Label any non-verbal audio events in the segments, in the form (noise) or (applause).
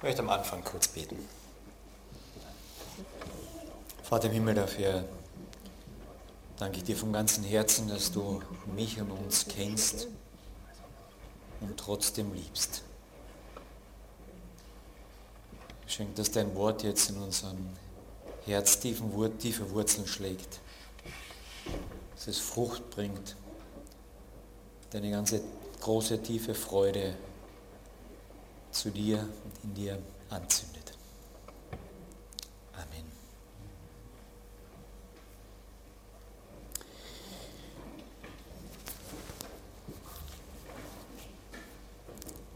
Ich möchte am Anfang kurz beten. Vater im Himmel, dafür danke ich dir vom ganzen Herzen, dass du mich und uns kennst und trotzdem liebst. Schenk, dass dein Wort jetzt in unseren Herz tiefen, tiefe Wurzeln schlägt, dass es Frucht bringt, deine ganze große, tiefe Freude zu dir und in dir anzündet. Amen.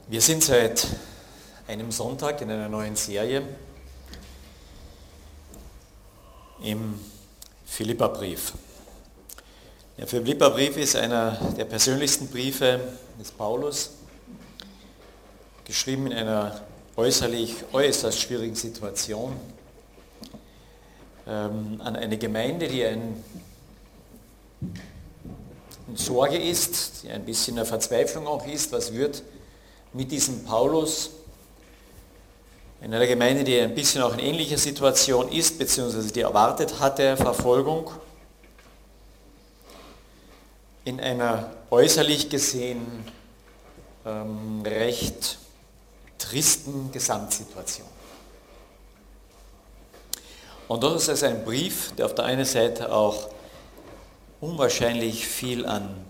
Wir sind seit einem Sonntag in einer neuen Serie im Philipperbrief. Der Philipperbrief ist einer der persönlichsten Briefe des Paulus geschrieben in einer äußerlich äußerst schwierigen Situation ähm, an eine Gemeinde, die ein, in Sorge ist, die ein bisschen eine Verzweiflung auch ist, was wird mit diesem Paulus in einer Gemeinde, die ein bisschen auch in ähnlicher Situation ist, beziehungsweise die erwartet hatte Verfolgung, in einer äußerlich gesehen ähm, recht tristen Gesamtsituation. Und doch ist es ein Brief, der auf der einen Seite auch unwahrscheinlich viel an,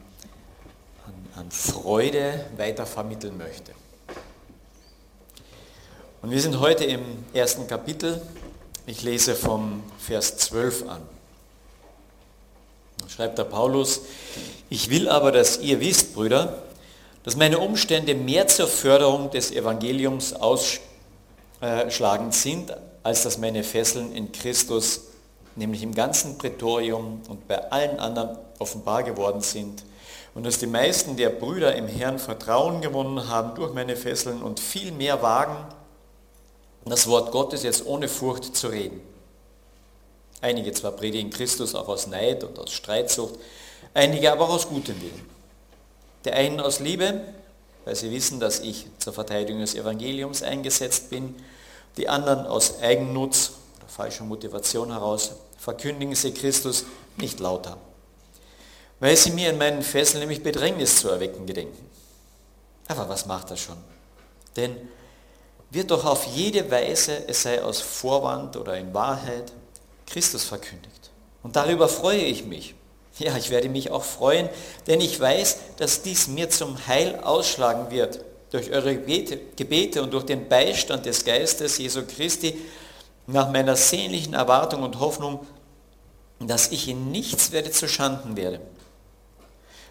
an, an Freude weitervermitteln möchte. Und wir sind heute im ersten Kapitel. Ich lese vom Vers 12 an. Da schreibt der Paulus, ich will aber, dass ihr wisst, Brüder, dass meine Umstände mehr zur Förderung des Evangeliums ausschlagend sind, als dass meine Fesseln in Christus, nämlich im ganzen Prätorium und bei allen anderen offenbar geworden sind, und dass die meisten der Brüder im Herrn Vertrauen gewonnen haben durch meine Fesseln und viel mehr wagen, das Wort Gottes jetzt ohne Furcht zu reden. Einige zwar predigen Christus auch aus Neid und aus Streitsucht, einige aber auch aus gutem Willen. Der einen aus Liebe, weil sie wissen, dass ich zur Verteidigung des Evangeliums eingesetzt bin. Die anderen aus Eigennutz oder falscher Motivation heraus verkündigen sie Christus nicht lauter, weil sie mir in meinen Fesseln nämlich Bedrängnis zu erwecken gedenken. Aber was macht das schon? Denn wird doch auf jede Weise, es sei aus Vorwand oder in Wahrheit, Christus verkündigt. Und darüber freue ich mich. Ja, ich werde mich auch freuen, denn ich weiß, dass dies mir zum Heil ausschlagen wird. Durch eure Gebete und durch den Beistand des Geistes Jesu Christi nach meiner sehnlichen Erwartung und Hoffnung, dass ich in nichts werde zu Schanden werde,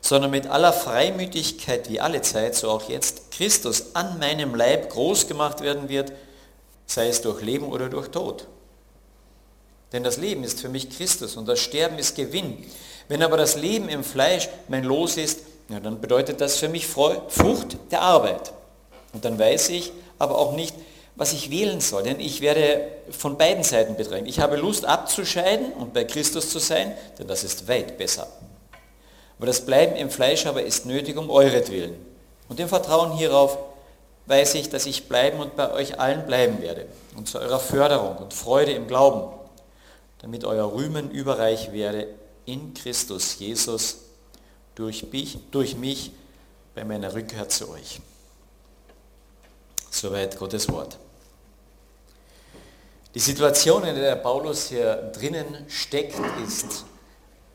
sondern mit aller Freimütigkeit wie alle Zeit, so auch jetzt, Christus an meinem Leib groß gemacht werden wird, sei es durch Leben oder durch Tod. Denn das Leben ist für mich Christus und das Sterben ist Gewinn. Wenn aber das Leben im Fleisch mein Los ist, ja, dann bedeutet das für mich Frucht der Arbeit. Und dann weiß ich aber auch nicht, was ich wählen soll, denn ich werde von beiden Seiten bedrängt. Ich habe Lust abzuscheiden und bei Christus zu sein, denn das ist weit besser. Aber das Bleiben im Fleisch aber ist nötig um euretwillen. Und im Vertrauen hierauf weiß ich, dass ich bleiben und bei euch allen bleiben werde und zu eurer Förderung und Freude im Glauben, damit euer Rühmen überreich werde in Christus Jesus durch mich, durch mich bei meiner Rückkehr zu euch. Soweit Gottes Wort. Die Situation, in der Paulus hier drinnen steckt, ist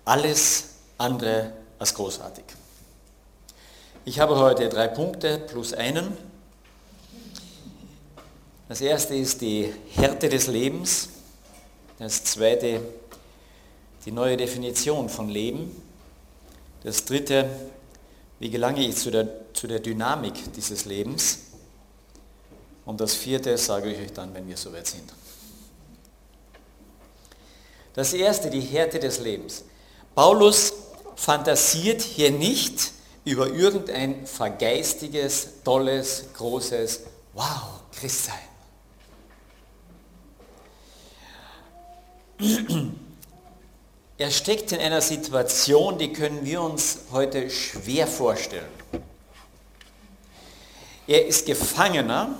alles andere als großartig. Ich habe heute drei Punkte plus einen. Das erste ist die Härte des Lebens. Das zweite die neue Definition von Leben. Das dritte, wie gelange ich zu der, zu der Dynamik dieses Lebens. Und das vierte sage ich euch dann, wenn wir soweit sind. Das erste, die Härte des Lebens. Paulus fantasiert hier nicht über irgendein vergeistiges, tolles, großes Wow, Christsein. (clears throat) Er steckt in einer Situation, die können wir uns heute schwer vorstellen. Er ist Gefangener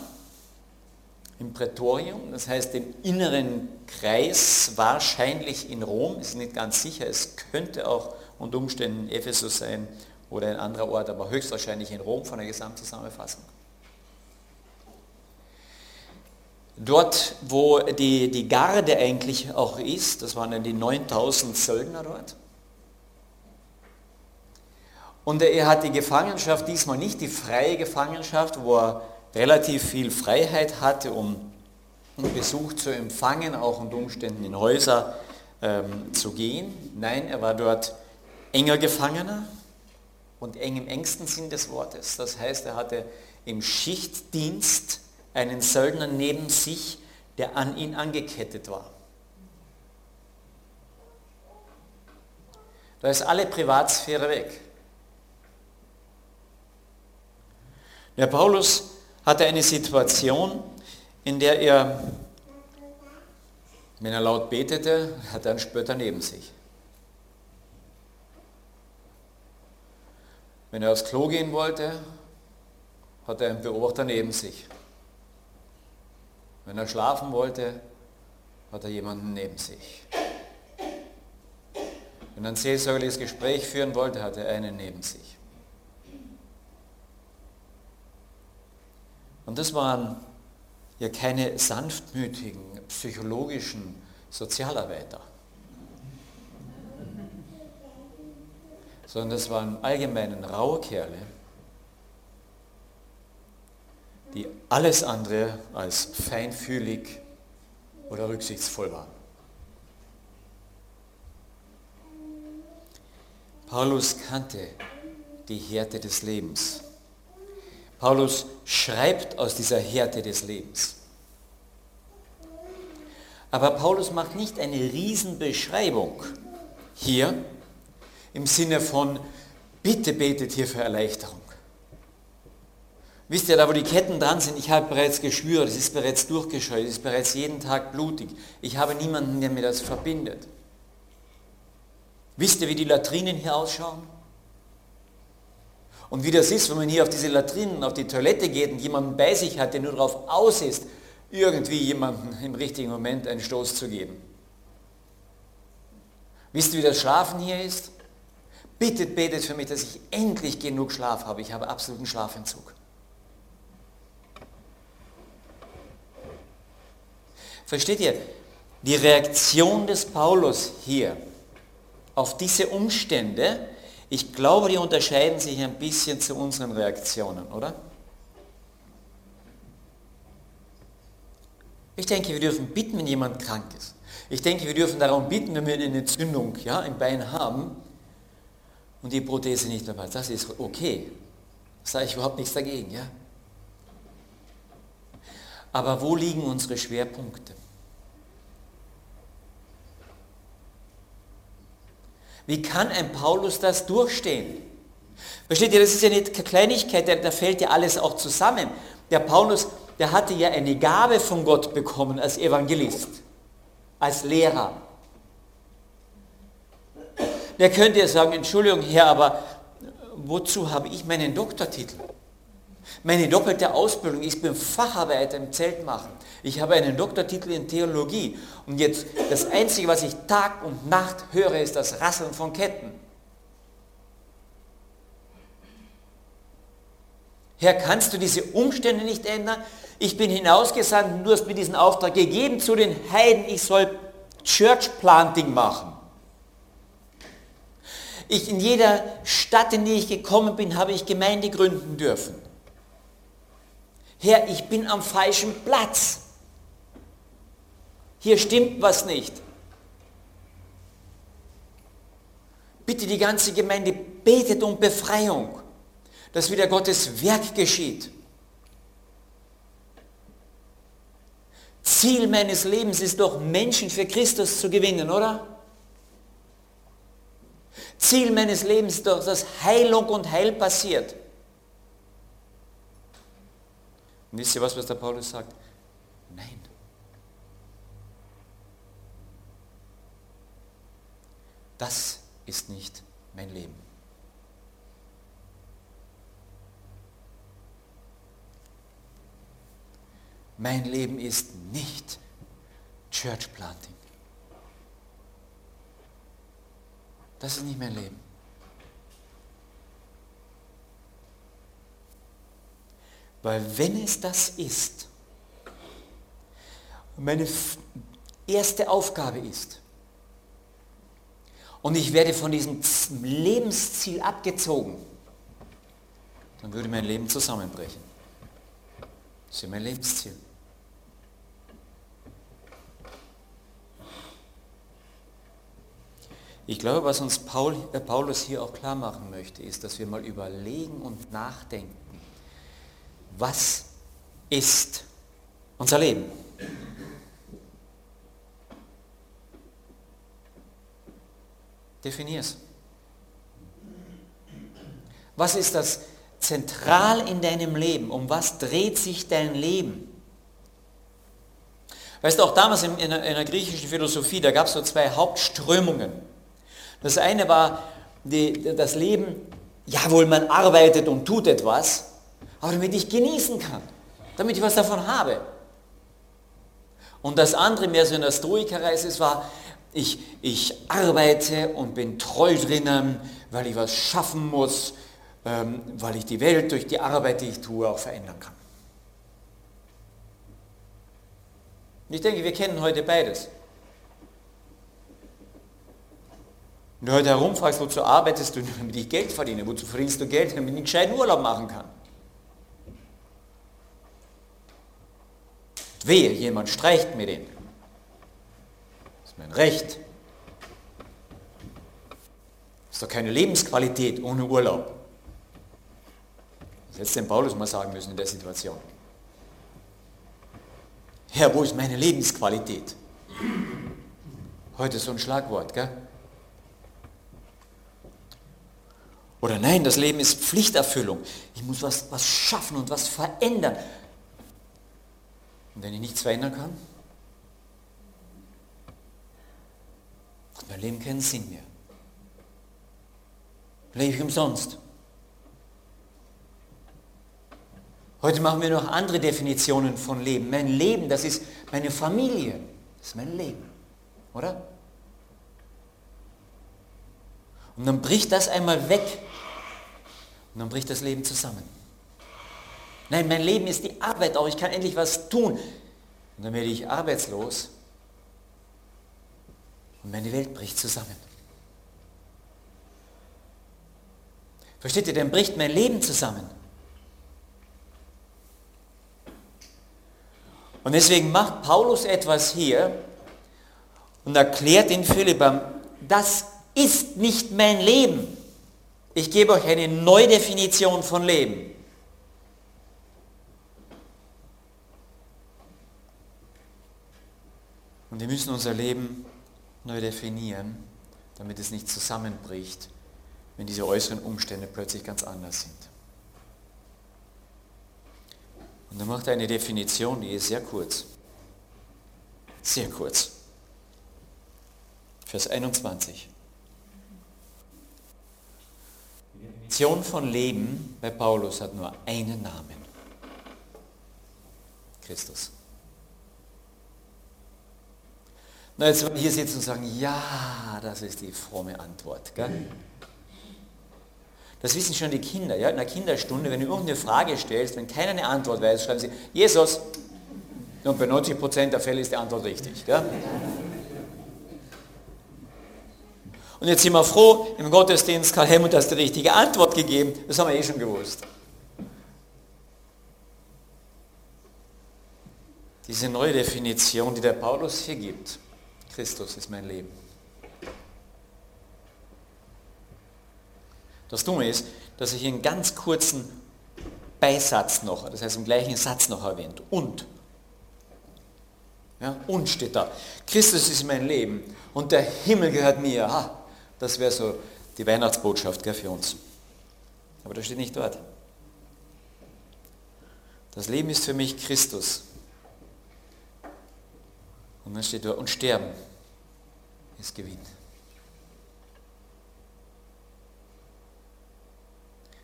im Prätorium, das heißt im inneren Kreis, wahrscheinlich in Rom, ist nicht ganz sicher, es könnte auch unter Umständen Ephesus sein oder ein anderer Ort, aber höchstwahrscheinlich in Rom von der Gesamtzusammenfassung. Dort, wo die, die Garde eigentlich auch ist, das waren dann die 9000 Söldner dort. Und er hat die Gefangenschaft diesmal nicht die freie Gefangenschaft, wo er relativ viel Freiheit hatte, um Besuch zu empfangen, auch unter Umständen in Häuser ähm, zu gehen. Nein, er war dort enger Gefangener und eng im engsten Sinn des Wortes. Das heißt, er hatte im Schichtdienst einen Söldner neben sich, der an ihn angekettet war. Da ist alle Privatsphäre weg. Der Paulus hatte eine Situation, in der er, wenn er laut betete, hat er einen Spötter neben sich. Wenn er aufs Klo gehen wollte, hat er einen Beobachter neben sich. Wenn er schlafen wollte, hat er jemanden neben sich. Wenn er ein seelsorgerliches Gespräch führen wollte, hat er einen neben sich. Und das waren ja keine sanftmütigen, psychologischen Sozialarbeiter, sondern das waren allgemeinen raue Kerle, die alles andere als feinfühlig oder rücksichtsvoll waren. Paulus kannte die Härte des Lebens. Paulus schreibt aus dieser Härte des Lebens. Aber Paulus macht nicht eine Riesenbeschreibung hier im Sinne von, bitte betet hier für Erleichterung. Wisst ihr, da wo die Ketten dran sind, ich habe bereits geschwürt, es ist bereits durchgescheut, es ist bereits jeden Tag blutig. Ich habe niemanden, der mir das verbindet. Wisst ihr, wie die Latrinen hier ausschauen? Und wie das ist, wenn man hier auf diese Latrinen, auf die Toilette geht und jemanden bei sich hat, der nur darauf aus ist, irgendwie jemanden im richtigen Moment einen Stoß zu geben. Wisst ihr, wie das Schlafen hier ist? Bittet, betet für mich, dass ich endlich genug Schlaf habe. Ich habe absoluten Schlafentzug. Versteht ihr? Die Reaktion des Paulus hier auf diese Umstände, ich glaube, die unterscheiden sich ein bisschen zu unseren Reaktionen, oder? Ich denke, wir dürfen bitten, wenn jemand krank ist. Ich denke, wir dürfen darum bitten, wenn wir eine Entzündung ja, im Bein haben und die Prothese nicht dabei ist. Das ist okay. Da sage ich überhaupt nichts dagegen. Ja? Aber wo liegen unsere Schwerpunkte? Wie kann ein Paulus das durchstehen? Versteht ihr, das ist ja nicht Kleinigkeit, da fällt ja alles auch zusammen. Der Paulus, der hatte ja eine Gabe von Gott bekommen als Evangelist, als Lehrer. Der könnte ja sagen, Entschuldigung, Herr, aber wozu habe ich meinen Doktortitel? Meine doppelte Ausbildung, ich bin Facharbeiter im Zeltmachen. Ich habe einen Doktortitel in Theologie. Und jetzt das Einzige, was ich Tag und Nacht höre, ist das Rasseln von Ketten. Herr, kannst du diese Umstände nicht ändern? Ich bin hinausgesandt und du hast mir diesen Auftrag gegeben zu den Heiden, ich soll Church Planting machen. Ich, in jeder Stadt, in die ich gekommen bin, habe ich Gemeinde gründen dürfen. Herr, ich bin am falschen Platz. Hier stimmt was nicht. Bitte die ganze Gemeinde betet um Befreiung, dass wieder Gottes Werk geschieht. Ziel meines Lebens ist doch, Menschen für Christus zu gewinnen, oder? Ziel meines Lebens ist doch, dass Heilung und Heil passiert. Und wisst ihr was, was der Paulus sagt? Nein. Das ist nicht mein Leben. mein Leben ist nicht Church Planting. Das ist nicht mein Leben. Weil wenn es das ist, meine erste Aufgabe ist, und ich werde von diesem Lebensziel abgezogen, dann würde mein Leben zusammenbrechen. Das ist mein Lebensziel. Ich glaube, was uns Paul, äh Paulus hier auch klar machen möchte, ist, dass wir mal überlegen und nachdenken, was ist unser Leben? Definier es. Was ist das zentral in deinem Leben? Um was dreht sich dein Leben? Weißt du, auch damals in, in, der, griechischen Philosophie, da gab es so zwei Hauptströmungen. Das eine war die, das Leben, jawohl, man arbeitet und tut etwas, aber damit ich genießen kann, damit ich was davon habe. Und das andere, mehr so in der Stoikerreise, war, ich, ich arbeite und bin treu drinnen, weil ich was schaffen muss, ähm, weil ich die Welt durch die Arbeit, die ich tue, auch verändern kann. Und ich denke, wir kennen heute beides. Wenn du heute herumfragst, wozu arbeitest du, (laughs) damit ich Geld verdiene, wozu verdienst du Geld, damit ich einen gescheiten Urlaub machen kann. Wehe, jemand streicht mir den mein Recht. Ist doch keine Lebensqualität ohne Urlaub. Das hätte den Paulus mal sagen müssen in der Situation. Herr, wo ist meine Lebensqualität? Heute so ein Schlagwort, gell? Oder nein, das Leben ist Pflichterfüllung. Ich muss was, was schaffen und was verändern. Und wenn ich nichts verändern kann, Mein Leben keinen Sinn mehr. Lebe ich umsonst. Heute machen wir noch andere Definitionen von Leben. Mein Leben, das ist meine Familie. Das ist mein Leben. Oder? Und dann bricht das einmal weg. Und dann bricht das Leben zusammen. Nein, mein Leben ist die Arbeit auch. Ich kann endlich was tun. Und dann werde ich arbeitslos und meine Welt bricht zusammen. Versteht ihr, dann bricht mein Leben zusammen. Und deswegen macht Paulus etwas hier und erklärt den Philippern, das ist nicht mein Leben. Ich gebe euch eine Neudefinition von Leben. Und wir müssen unser Leben neu definieren, damit es nicht zusammenbricht, wenn diese äußeren Umstände plötzlich ganz anders sind. Und er macht eine Definition, die ist sehr kurz. Sehr kurz. Vers 21. Die Definition von Leben bei Paulus hat nur einen Namen. Christus. Na, jetzt wir hier sitzen und sagen, ja, das ist die fromme Antwort. Gell? Das wissen schon die Kinder. Ja? In der Kinderstunde, wenn du irgendeine Frage stellst, wenn keiner eine Antwort weiß, schreiben sie, Jesus. Und bei 90% der Fälle ist die Antwort richtig. Gell? Und jetzt sind wir froh, im Gottesdienst Karl Helmut hat die richtige Antwort gegeben. Das haben wir eh schon gewusst. Diese neue Definition, die der Paulus hier gibt, Christus ist mein Leben. Das Dumme ist, dass ich einen ganz kurzen Beisatz noch, das heißt im gleichen Satz noch erwähnt. Und. Ja, und steht da. Christus ist mein Leben und der Himmel gehört mir. Ha, das wäre so die Weihnachtsbotschaft gell, für uns. Aber das steht nicht dort. Das Leben ist für mich Christus. Und dann steht dort, und sterben ist Gewinn.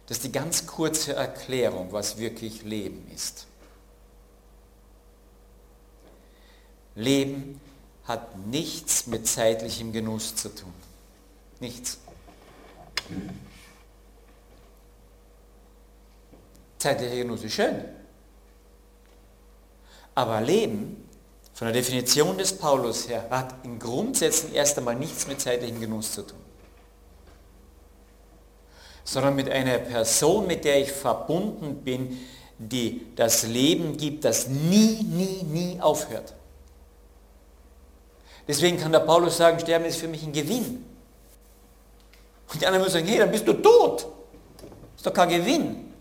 Das ist die ganz kurze Erklärung, was wirklich Leben ist. Leben hat nichts mit zeitlichem Genuss zu tun. Nichts. Zeitlicher Genuss ist schön. Aber Leben, von der Definition des Paulus her, hat in Grundsätzen erst einmal nichts mit zeitlichem Genuss zu tun. Sondern mit einer Person, mit der ich verbunden bin, die das Leben gibt, das nie, nie, nie aufhört. Deswegen kann der Paulus sagen, Sterben ist für mich ein Gewinn. Und die anderen müssen sagen, hey, dann bist du tot. Ist doch kein Gewinn.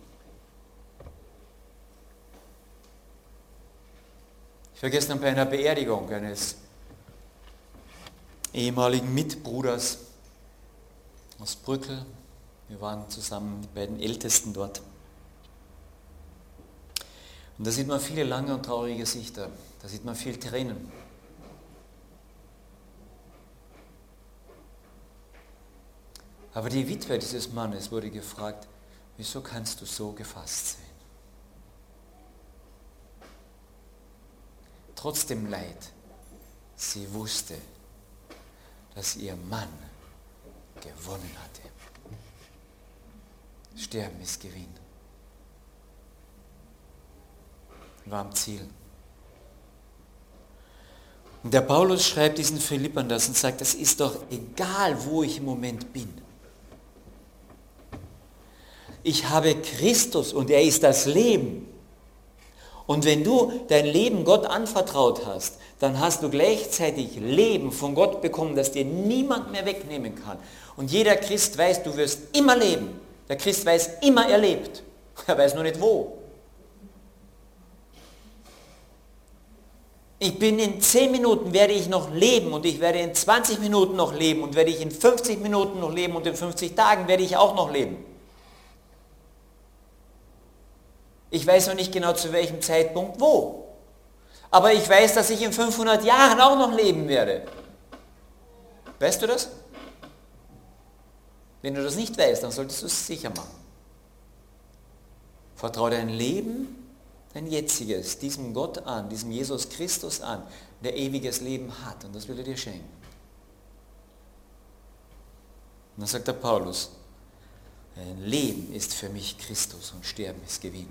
Ich war gestern bei einer Beerdigung eines ehemaligen Mitbruders aus Brückel. Wir waren zusammen die beiden Ältesten dort. Und da sieht man viele lange und traurige Gesichter. Da sieht man viel Tränen. Aber die Witwe dieses Mannes wurde gefragt, wieso kannst du so gefasst sein? Trotzdem Leid, sie wusste, dass ihr Mann gewonnen hatte. Sterben ist Gewinn. War am Ziel. Und der Paulus schreibt diesen Philippern das und sagt, es ist doch egal, wo ich im Moment bin ich habe Christus und er ist das Leben. Und wenn du dein Leben Gott anvertraut hast, dann hast du gleichzeitig Leben von Gott bekommen, das dir niemand mehr wegnehmen kann. Und jeder Christ weiß, du wirst immer leben. Der Christ weiß immer, er lebt. (laughs) Er weiß nur nicht wo. Ich bin in 10 Minuten werde ich noch leben und ich werde in 20 Minuten noch leben und werde ich in 50 Minuten noch leben und in 50 Tagen werde ich auch noch leben. Ich weiß noch nicht genau zu welchem Zeitpunkt wo. Aber ich weiß, dass ich in 500 Jahren auch noch leben werde. Weißt du das? Wenn du das nicht weißt, dann solltest du es sicher machen. Vertraue dein Leben, dein jetziges, diesem Gott an, diesem Jesus Christus an, der ewiges Leben hat. Und das will er dir schenken. Und dann sagt der Paulus, ein Leben ist für mich Christus und Sterben ist Gewinn.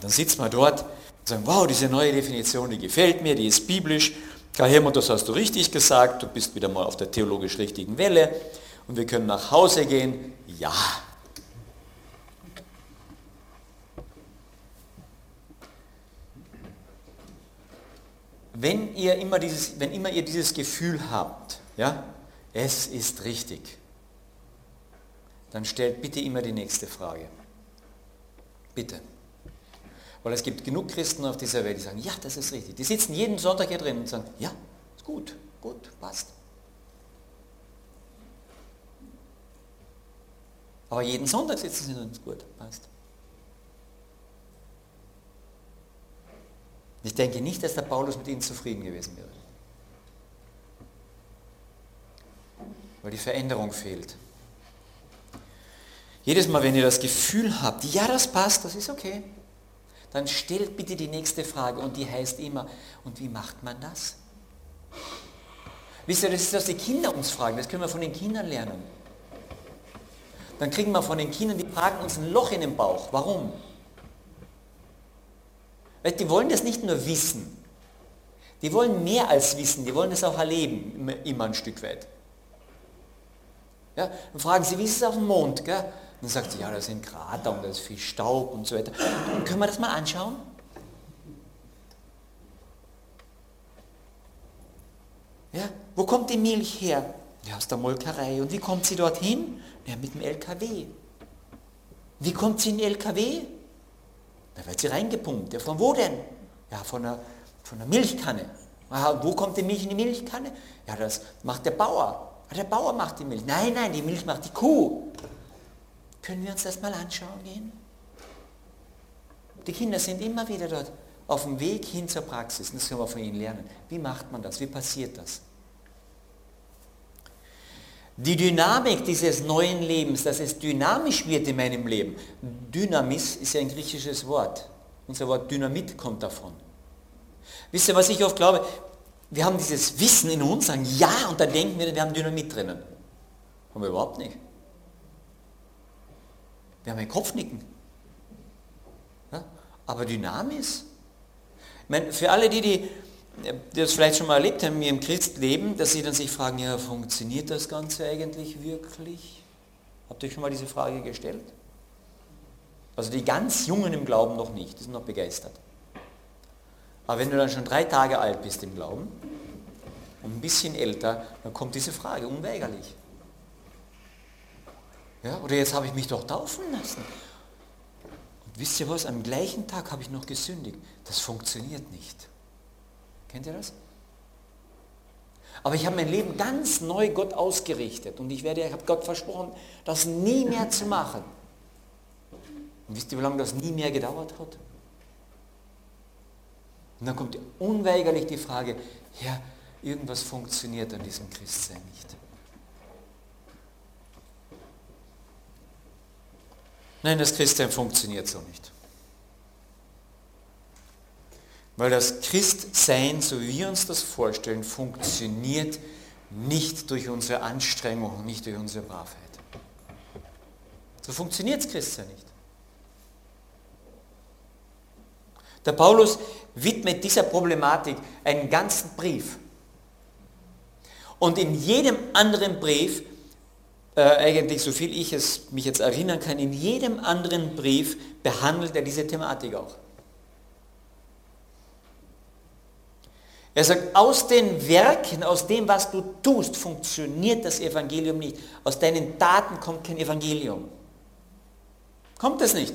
Dann sitzt man dort und sagt, wow, diese neue Definition, die gefällt mir, die ist biblisch. Karl Helmut, das hast du richtig gesagt, du bist wieder mal auf der theologisch richtigen Welle und wir können nach Hause gehen. Ja. Wenn ihr immer dieses, wenn immer ihr dieses Gefühl habt, ja, es ist richtig, dann stellt bitte immer die nächste Frage. Bitte. Weil es gibt genug Christen auf dieser Welt, die sagen, ja, das ist richtig. Die sitzen jeden Sonntag hier drin und sagen, ja, ist gut, gut, passt. Aber jeden Sonntag sitzen sie und gut, passt. Ich denke nicht, dass der Paulus mit ihnen zufrieden gewesen wäre. Weil die Veränderung fehlt. Jedes Mal, wenn ihr das Gefühl habt, ja, das passt, das ist okay, dann stellt bitte die nächste Frage und die heißt immer, und wie macht man das? Wisst ihr, das ist, was die Kinder uns fragen, das können wir von den Kindern lernen. Dann kriegen wir von den Kindern, die fragen uns ein Loch in den Bauch. Warum? Weil die wollen das nicht nur wissen, die wollen mehr als wissen, die wollen es auch erleben, immer ein Stück weit. Ja, dann fragen sie, wie ist es auf dem Mond? Gell? Dann sagt sie, ja, da sind Krater und da ist viel Staub und so weiter. Und können wir das mal anschauen? Ja, wo kommt die Milch her? Ja, aus der Molkerei. Und wie kommt sie dorthin? Ja, mit dem LKW. Wie kommt sie in den LKW? Da wird sie reingepumpt. Ja, von wo denn? Ja, von der, von der Milchkanne. Aha, wo kommt die Milch in die Milchkanne? Ja, das macht der Bauer. Ja, der Bauer macht die Milch. Nein, nein, die Milch macht die Kuh. Können wir uns das mal anschauen gehen? Die Kinder sind immer wieder dort auf dem Weg hin zur Praxis. Das können wir von ihnen lernen. Wie macht man das? Wie passiert das? Die Dynamik dieses neuen Lebens, dass es dynamisch wird in meinem Leben. Dynamis ist ja ein griechisches Wort. Unser Wort Dynamit kommt davon. Wisst ihr, was ich oft glaube? Wir haben dieses Wissen in uns, sagen ja, und dann denken wir, wir haben Dynamit drinnen. Haben wir überhaupt nicht. Wir haben ein Kopfnicken. Ja? Aber Dynamis. Ich meine, für alle, die, die, die das vielleicht schon mal erlebt haben, im Christleben, dass sie dann sich fragen, ja, funktioniert das Ganze eigentlich wirklich? Habt ihr schon mal diese Frage gestellt? Also die ganz Jungen im Glauben noch nicht, die sind noch begeistert. Aber wenn du dann schon drei Tage alt bist im Glauben und ein bisschen älter, dann kommt diese Frage unweigerlich. Ja, oder jetzt habe ich mich doch taufen lassen. Und wisst ihr was, am gleichen Tag habe ich noch gesündigt. Das funktioniert nicht. Kennt ihr das? Aber ich habe mein Leben ganz neu Gott ausgerichtet und ich werde, ich habe Gott versprochen, das nie mehr zu machen. Und wisst ihr, wie lange das nie mehr gedauert hat? Und dann kommt unweigerlich die Frage, ja, irgendwas funktioniert an diesem Christsein nicht. Nein, das Christsein funktioniert so nicht. Weil das Christsein, so wie wir uns das vorstellen, funktioniert nicht durch unsere Anstrengung nicht durch unsere Bravheit. So funktioniert das Christsein nicht. Der Paulus widmet dieser Problematik einen ganzen Brief. Und in jedem anderen Brief äh, eigentlich so viel ich es mich jetzt erinnern kann, in jedem anderen Brief behandelt er diese Thematik auch. Er sagt, aus den Werken, aus dem, was du tust, funktioniert das Evangelium nicht. Aus deinen Taten kommt kein Evangelium. Kommt es nicht.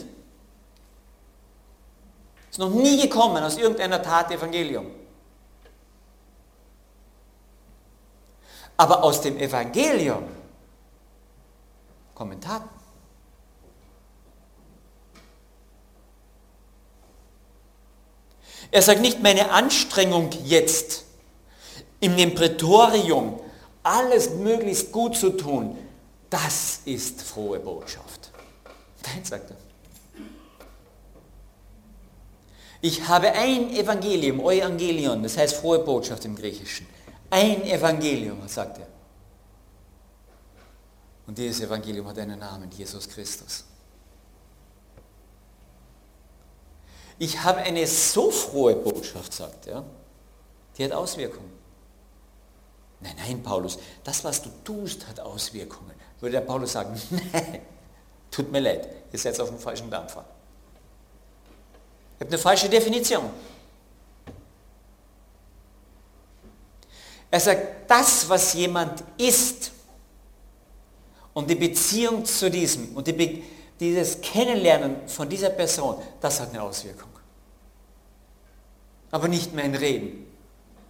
Ist noch nie gekommen aus irgendeiner Tat Evangelium. Aber aus dem Evangelium Kommentar. Er sagt nicht meine Anstrengung jetzt in dem Prätorium alles möglichst gut zu tun, das ist frohe Botschaft. Nein, sagt er. Ich habe ein Evangelium, Evangelion, das heißt frohe Botschaft im Griechischen. Ein Evangelium, sagt er. Und dieses Evangelium hat einen Namen, Jesus Christus. Ich habe eine so frohe Botschaft, sagt er, die hat Auswirkungen. Nein, nein, Paulus, das, was du tust, hat Auswirkungen. Würde der Paulus sagen, (laughs) nein, tut mir leid, ihr seid auf dem falschen Dampfer. Ihr habt eine falsche Definition. Er sagt, das, was jemand ist, und die Beziehung zu diesem und die dieses Kennenlernen von dieser Person, das hat eine Auswirkung. Aber nicht mein Reden.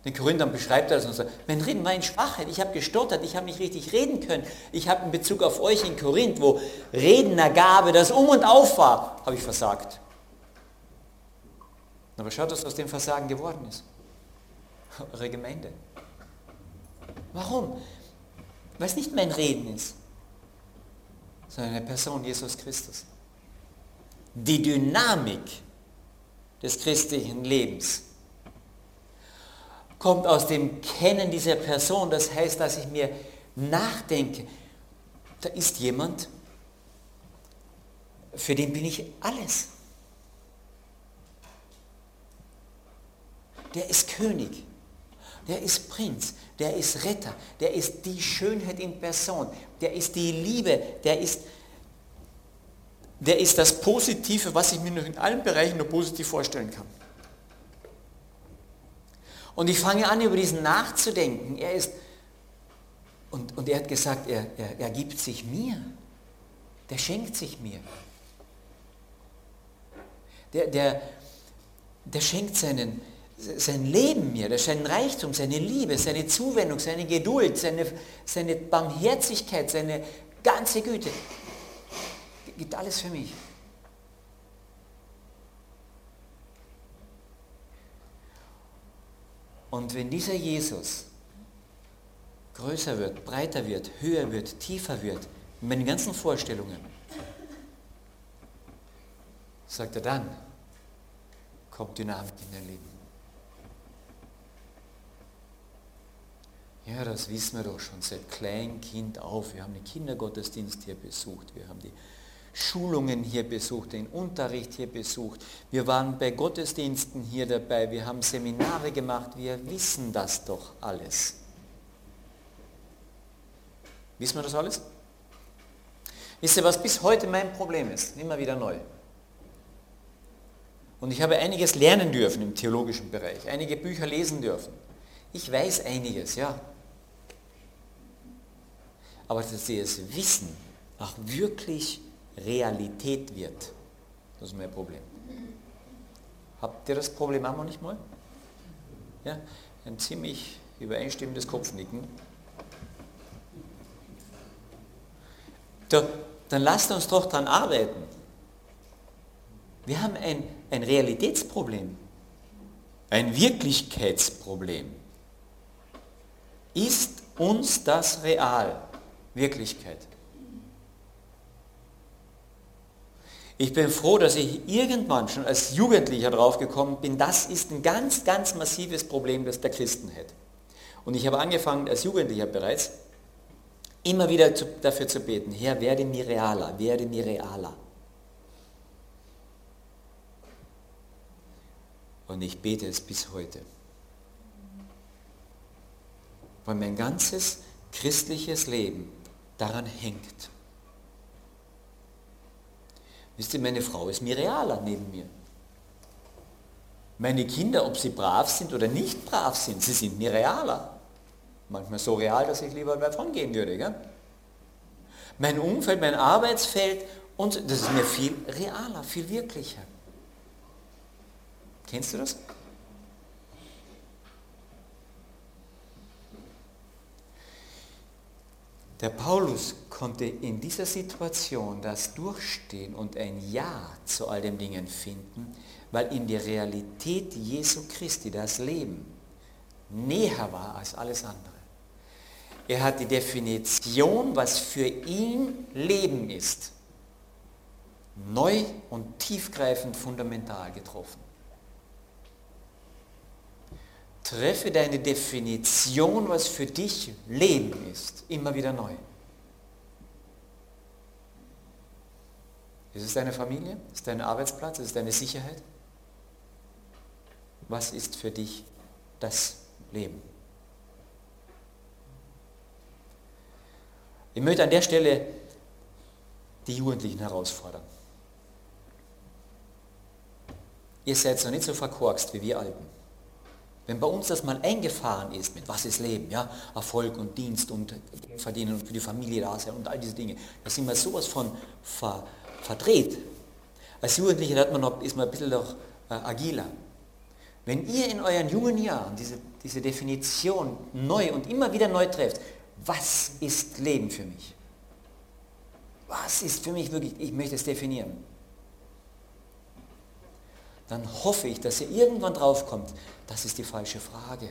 Den Korinthern beschreibt er das und sagt, mein Reden war in Schwachheit, ich habe gestottert, ich habe nicht richtig reden können. Ich habe in Bezug auf euch in Korinth, wo Rednergabe das Um und Auf war, habe ich versagt. Aber schaut, was aus dem Versagen geworden ist. Eure Gemeinde. Warum? Weil es nicht mein Reden ist sondern eine Person, Jesus Christus. Die Dynamik des christlichen Lebens kommt aus dem Kennen dieser Person. Das heißt, dass ich mir nachdenke, da ist jemand, für den bin ich alles. Der ist König, der ist Prinz, der ist Retter, der ist die Schönheit in Person, der ist die Liebe, der ist, der ist das Positive, was ich mir noch in allen Bereichen nur positiv vorstellen kann. Und ich fange an, über diesen nachzudenken. Er ist, und, und er hat gesagt, er, er, er gibt sich mir. Der schenkt sich mir. Der, der, der schenkt seinen, sein Leben mir, sein Reichtum, seine Liebe, seine Zuwendung, seine Geduld, seine, seine Barmherzigkeit, seine ganze Güte, gibt alles für mich. Und wenn dieser Jesus größer wird, breiter wird, höher wird, tiefer wird, in meinen ganzen Vorstellungen, sagt er dann, kommt Dynamik in dein Leben. Ja, das wissen wir doch schon seit Kleinkind auf. Wir haben den Kindergottesdienst hier besucht, wir haben die Schulungen hier besucht, den Unterricht hier besucht. Wir waren bei Gottesdiensten hier dabei, wir haben Seminare gemacht, wir wissen das doch alles. Wissen wir das alles? Wisst ihr, was bis heute mein Problem ist? Immer wieder neu. Und ich habe einiges lernen dürfen im theologischen Bereich, einige Bücher lesen dürfen. Ich weiß einiges, ja. Aber dass sie es wissen, auch wirklich Realität wird, das ist mein Problem. Habt ihr das Problem auch noch nicht mal? Ja, ein ziemlich übereinstimmendes Kopfnicken. Da, dann lasst uns doch daran arbeiten. Wir haben ein, ein Realitätsproblem, ein Wirklichkeitsproblem. Ist uns das real? Wirklichkeit. Ich bin froh, dass ich irgendwann schon als Jugendlicher draufgekommen bin, das ist ein ganz, ganz massives Problem, das der Christen hat. Und ich habe angefangen, als Jugendlicher bereits, immer wieder zu, dafür zu beten, Herr, werde mir realer, werde mir realer. Und ich bete es bis heute. Weil mein ganzes christliches Leben daran hängt. Wisst ihr, meine Frau ist mir realer neben mir. Meine Kinder, ob sie brav sind oder nicht brav sind, sie sind mir realer. Manchmal so real, dass ich lieber davon gehen würde. Gell? Mein Umfeld, mein Arbeitsfeld, und das ist mir viel realer, viel wirklicher. Kennst du das? Der Paulus konnte in dieser Situation das Durchstehen und ein Ja zu all den Dingen finden, weil ihm die Realität Jesu Christi, das Leben, näher war als alles andere. Er hat die Definition, was für ihn Leben ist, neu und tiefgreifend fundamental getroffen. Treffe deine Definition, was für dich Leben ist, immer wieder neu. Ist es deine Familie? Ist es dein Arbeitsplatz? Ist es deine Sicherheit? Was ist für dich das Leben? Ich möchte an der Stelle die Jugendlichen herausfordern. Ihr seid noch nicht so verkorkst wie wir Alten. Wenn bei uns das mal eingefahren ist, mit was ist Leben, ja, Erfolg und Dienst und Verdienen und für die Familie da sein und all diese Dinge, da sind wir sowas von ver, verdreht. Als Jugendliche hat man noch, ist man ein bisschen noch äh, agiler. Wenn ihr in euren jungen Jahren diese, diese Definition neu und immer wieder neu trefft, was ist Leben für mich? Was ist für mich wirklich, ich möchte es definieren dann hoffe ich, dass ihr irgendwann draufkommt, das ist die falsche Frage.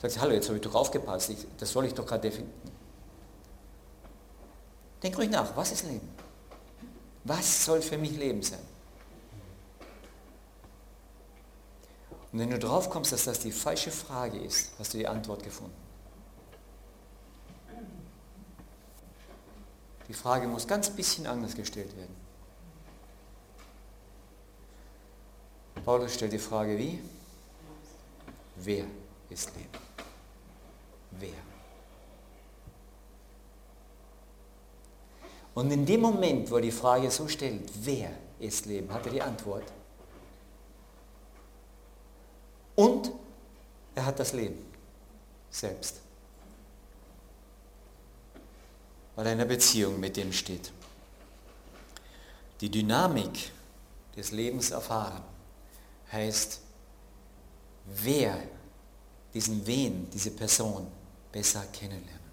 Sagt ihr, hallo, jetzt habe ich doch aufgepasst, ich, das soll ich doch gerade definieren. Denk ruhig nach, was ist Leben? Was soll für mich Leben sein? Und wenn du drauf kommst, dass das die falsche Frage ist, hast du die Antwort gefunden. Die Frage muss ganz bisschen anders gestellt werden. Paulus stellt die Frage wie? Wer ist Leben? Wer? Und in dem Moment, wo er die Frage so stellt, wer ist Leben, hat er die Antwort. Und er hat das Leben selbst. Weil er in einer Beziehung mit dem steht. Die Dynamik des Lebens erfahren heißt, wer diesen Wen, diese Person besser kennenlernen.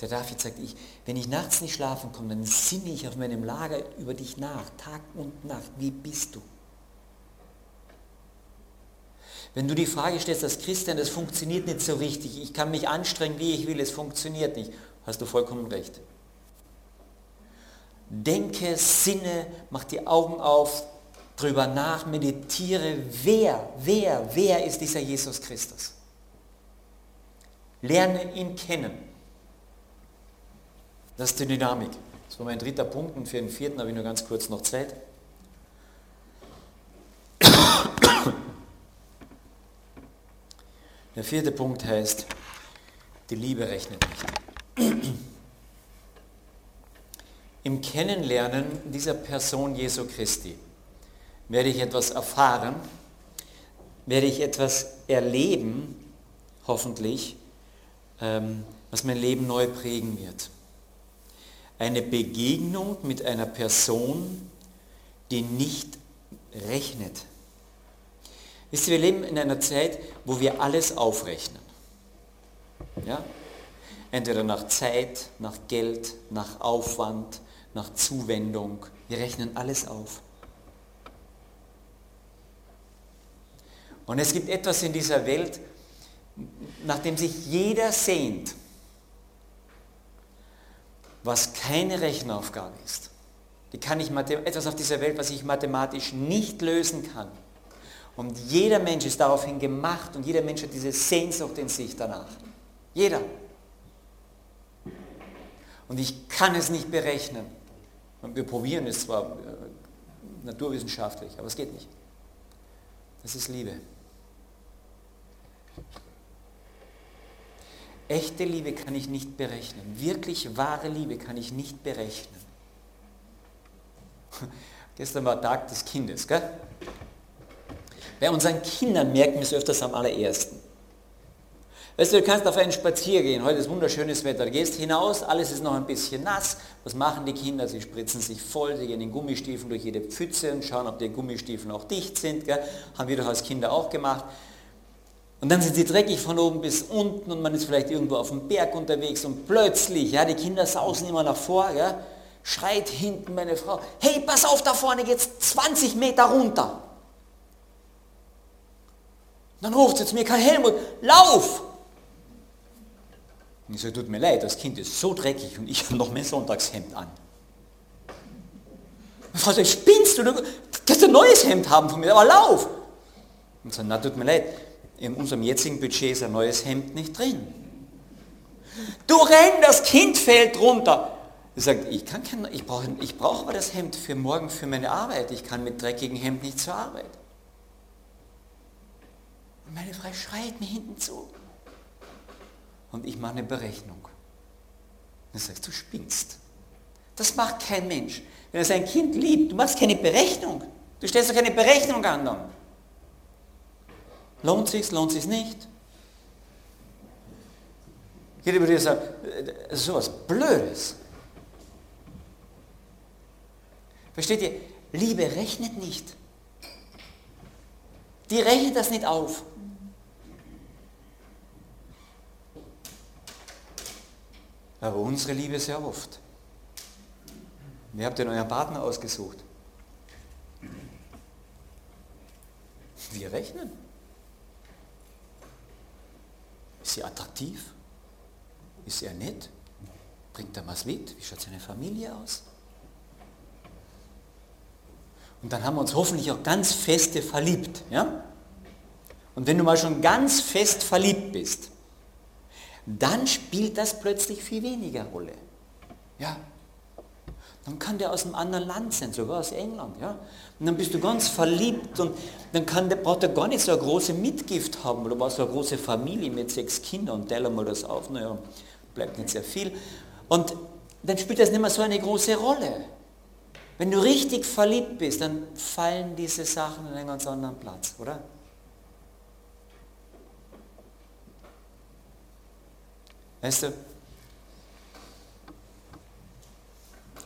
Der David sagt, ich, wenn ich nachts nicht schlafen komme, dann sinne ich auf meinem Lager über dich nach, Tag und Nacht. Wie bist du? Wenn du die Frage stellst als Christian, das funktioniert nicht so richtig, ich kann mich anstrengen, wie ich will, es funktioniert nicht, hast du vollkommen recht. Denke, sinne, mach die Augen auf, drüber nach, meditiere, wer, wer, wer ist dieser Jesus Christus. Lerne ihn kennen. Das ist die Dynamik. Das war mein dritter Punkt und für den vierten habe ich nur ganz kurz noch Zeit. Der vierte Punkt heißt, die Liebe rechnet nicht. Im Kennenlernen dieser Person Jesu Christi werde ich etwas erfahren, werde ich etwas erleben, hoffentlich, ähm, was mein Leben neu prägen wird. Eine Begegnung mit einer Person, die nicht rechnet. Wisst ihr, wir leben in einer Zeit, wo wir alles aufrechnen. Ja? Entweder nach Zeit, nach Geld, nach Aufwand, nach Zuwendung. Wir rechnen alles auf. Und es gibt etwas in dieser Welt, nach dem sich jeder sehnt, was keine Rechenaufgabe ist. Die kann ich etwas auf dieser Welt, was ich mathematisch nicht lösen kann. Und jeder Mensch ist daraufhin gemacht und jeder Mensch hat diese Sehnsucht in sich danach. Jeder. Und ich kann es nicht berechnen. Und wir probieren es zwar äh, naturwissenschaftlich, aber es geht nicht. Das ist Liebe. Echte Liebe kann ich nicht berechnen. Wirklich wahre Liebe kann ich nicht berechnen. (laughs) Gestern war Tag des Kindes. Gell? Bei unseren Kindern merken wir es öfters am allerersten. Weißt du, du kannst auf einen Spazier gehen, heute ist wunderschönes Wetter, du gehst hinaus, alles ist noch ein bisschen nass. Was machen die Kinder? Sie spritzen sich voll, sie gehen in Gummistiefeln durch jede Pfütze und schauen, ob die Gummistiefeln auch dicht sind. Gell? Haben wir doch als Kinder auch gemacht. Und dann sind sie dreckig von oben bis unten und man ist vielleicht irgendwo auf dem Berg unterwegs und plötzlich, ja, die Kinder sausen immer nach vor, ja, schreit hinten meine Frau, hey, pass auf, da vorne geht's 20 Meter runter. Und dann ruft sie zu mir, Karl Helmut, lauf! Und ich sage, tut mir leid, das Kind ist so dreckig und ich (laughs) habe noch mein Sonntagshemd an. Und Frau sagt, spinnst du? Du kannst ein neues Hemd haben von mir, aber lauf! Und ich sage, na, tut mir leid, in unserem jetzigen Budget ist ein neues Hemd nicht drin. Du renn, das Kind fällt runter. Er sagt, ich, kann kein, ich brauche ich brauch aber das Hemd für morgen für meine Arbeit. Ich kann mit dreckigem Hemd nicht zur Arbeit. Und meine Frau schreit mir hinten zu. Und ich mache eine Berechnung. Dann sagst du, spinnst. Das macht kein Mensch. Wenn er sein Kind liebt, du machst keine Berechnung. Du stellst doch keine Berechnung an. Dann. Lohnt sich's, lohnt sich's nicht? Jeder würde sagen, das ist sowas Blödes. Versteht ihr? Liebe rechnet nicht. Die rechnet das nicht auf. Aber unsere Liebe sehr oft. Wer habt denn euren Partner ausgesucht? Wir rechnen. Ist sie attraktiv? Ist er nett? Bringt er was mit? Wie schaut seine Familie aus? Und dann haben wir uns hoffentlich auch ganz feste verliebt. Ja? Und wenn du mal schon ganz fest verliebt bist, dann spielt das plötzlich viel weniger Rolle. Ja, dann kann der aus einem anderen Land sein, sogar aus England. Ja? Und dann bist du ganz verliebt und dann kann der, braucht er gar nicht so eine große Mitgift haben oder war so eine große Familie mit sechs Kindern und teilen mal das auf. Naja, bleibt nicht sehr viel. Und dann spielt das nicht mehr so eine große Rolle. Wenn du richtig verliebt bist, dann fallen diese Sachen an einen ganz anderen Platz, oder? Weißt du,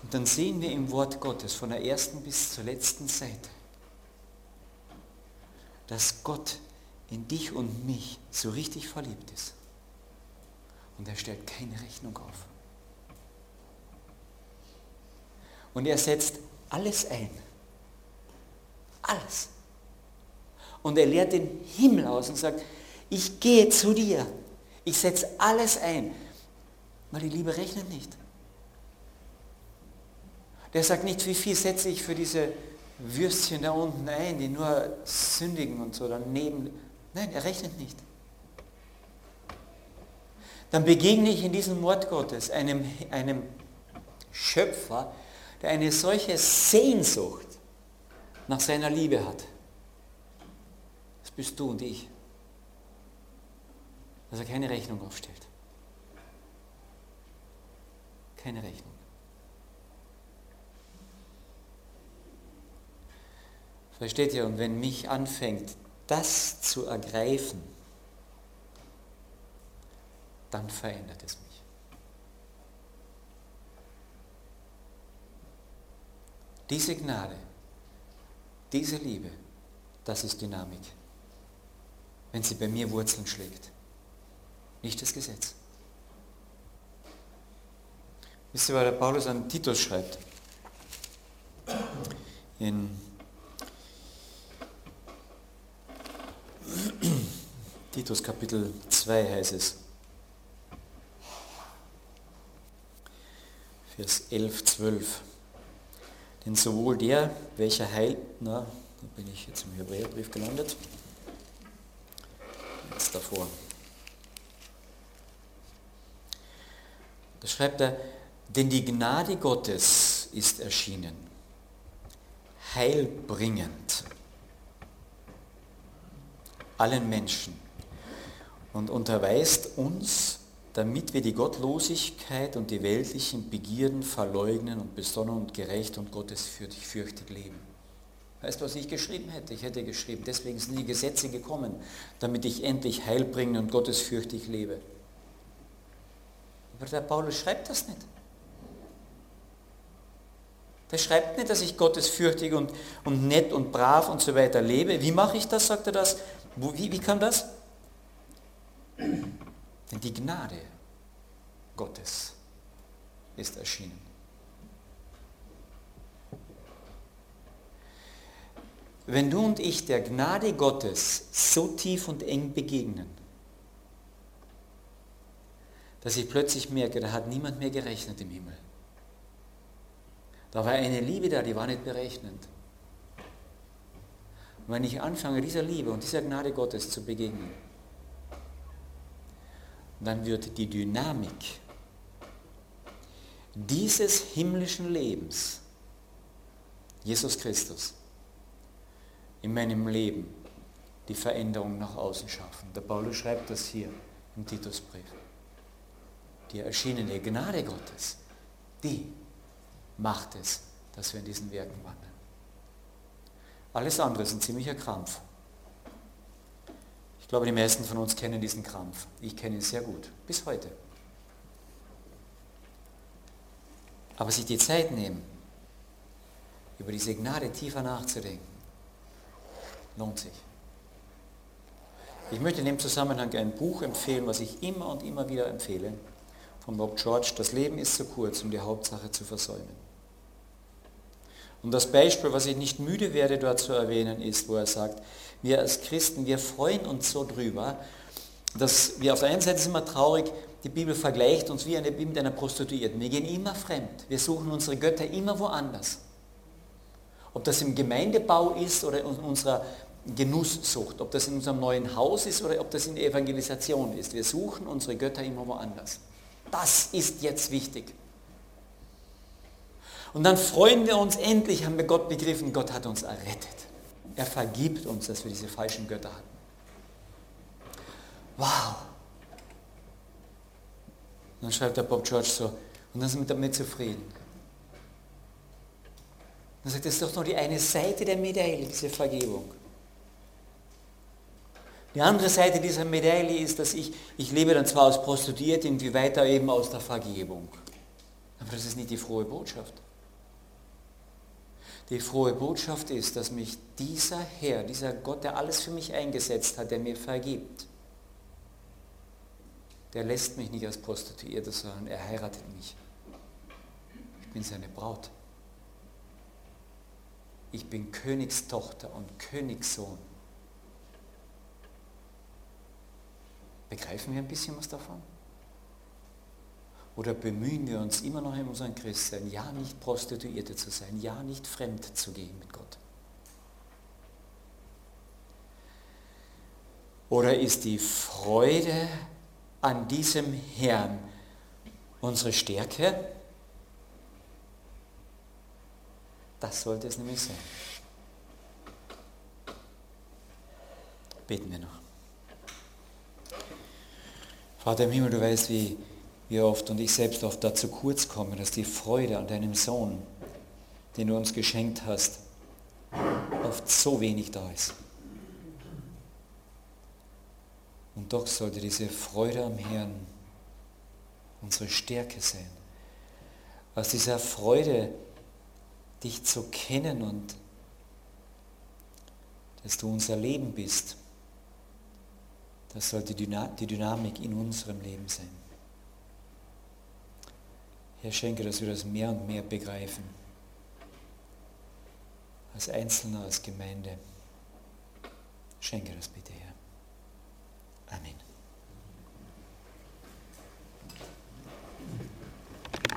Und dann sehen wir im Wort Gottes von der ersten bis zur letzten Seite, dass Gott in dich und mich so richtig verliebt ist. Und er stellt keine Rechnung auf. Und er setzt alles ein. Alles. Und er lehrt den Himmel aus und sagt, ich gehe zu dir. Ich setze alles ein. Weil die Liebe rechnet nicht. Der sagt nicht, wie viel setze ich für diese Würstchen da unten ein, die nur sündigen und so daneben. Nein, er rechnet nicht. Dann begegne ich in diesem Wort Gottes einem, einem Schöpfer, der eine solche Sehnsucht nach seiner Liebe hat. Das bist du und ich. Dass er keine Rechnung aufstellt. Keine Rechnung. Versteht ihr? Und wenn mich anfängt, das zu ergreifen, dann verändert es mich. Diese Gnade, diese Liebe, das ist Dynamik. Wenn sie bei mir Wurzeln schlägt. Nicht das Gesetz. Wisst ihr, was der Paulus an Titus schreibt? In Titus Kapitel 2 heißt es. Vers 11, 12. Denn sowohl der, welcher heilt, na, da bin ich jetzt im Hebräerbrief gelandet, jetzt davor. Da schreibt er, denn die Gnade Gottes ist erschienen, heilbringend allen Menschen und unterweist uns, damit wir die Gottlosigkeit und die weltlichen Begierden verleugnen und besonnen und gerecht und gottesfürchtig leben. Weißt du, was ich geschrieben hätte? Ich hätte geschrieben, deswegen sind die Gesetze gekommen, damit ich endlich Heil bringen und gottesfürchtig lebe. Aber der Paulus schreibt das nicht. Der schreibt nicht, dass ich gottesfürchtig und, und nett und brav und so weiter lebe. Wie mache ich das, sagt er das? Wie, wie kam das? Denn die Gnade Gottes ist erschienen. Wenn du und ich der Gnade Gottes so tief und eng begegnen, dass ich plötzlich merke, da hat niemand mehr gerechnet im Himmel. Da war eine Liebe da, die war nicht berechnend. Und wenn ich anfange, dieser Liebe und dieser Gnade Gottes zu begegnen, dann wird die Dynamik dieses himmlischen Lebens, Jesus Christus, in meinem Leben die Veränderung nach außen schaffen. Der Paulus schreibt das hier im Titusbrief. Die erschienene Gnade Gottes, die macht es, dass wir in diesen Werken wandeln. Alles andere ist ein ziemlicher Krampf. Glaube, die meisten von uns kennen diesen Krampf. Ich kenne ihn sehr gut, bis heute. Aber sich die Zeit nehmen, über diese Gnade tiefer nachzudenken, lohnt sich. Ich möchte in dem Zusammenhang ein Buch empfehlen, was ich immer und immer wieder empfehle, von Bob George, Das Leben ist zu kurz, um die Hauptsache zu versäumen. Und das Beispiel, was ich nicht müde werde dort zu erwähnen, ist, wo er sagt, wir als Christen, wir freuen uns so drüber, dass wir auf der einen Seite sind wir traurig, die Bibel vergleicht uns wie eine Bibel mit einer Prostituierten. Wir gehen immer fremd. Wir suchen unsere Götter immer woanders. Ob das im Gemeindebau ist oder in unserer Genusssucht, ob das in unserem neuen Haus ist oder ob das in der Evangelisation ist. Wir suchen unsere Götter immer woanders. Das ist jetzt wichtig. Und dann freuen wir uns, endlich haben wir Gott begriffen, Gott hat uns errettet. Er vergibt uns, dass wir diese falschen Götter hatten. Wow. Und dann schreibt der Bob George so, und dann sind wir damit zufrieden. Dann sagt, das ist doch nur die eine Seite der Medaille, diese Vergebung. Die andere Seite dieser Medaille ist, dass ich, ich lebe dann zwar als Prostituiert, irgendwie weiter eben aus der Vergebung. Aber das ist nicht die frohe Botschaft. Die frohe Botschaft ist, dass mich dieser Herr, dieser Gott, der alles für mich eingesetzt hat, der mir vergibt, der lässt mich nicht als Prostituierte, sondern er heiratet mich. Ich bin seine Braut. Ich bin Königstochter und Königssohn. Begreifen wir ein bisschen was davon? Oder bemühen wir uns immer noch in unserem Christsein, ja nicht Prostituierte zu sein, ja nicht fremd zu gehen mit Gott? Oder ist die Freude an diesem Herrn unsere Stärke? Das sollte es nämlich sein. Beten wir noch. Vater im Himmel, du weißt, wie wir oft und ich selbst oft dazu kurz kommen, dass die Freude an deinem Sohn, den du uns geschenkt hast, oft so wenig da ist. Und doch sollte diese Freude am Herrn unsere Stärke sein. Aus dieser Freude, dich zu kennen und dass du unser Leben bist, das sollte die Dynamik in unserem Leben sein. Herr, schenke, dass wir das mehr und mehr begreifen. Als Einzelner, als Gemeinde. Schenke das bitte, Herr. Amen.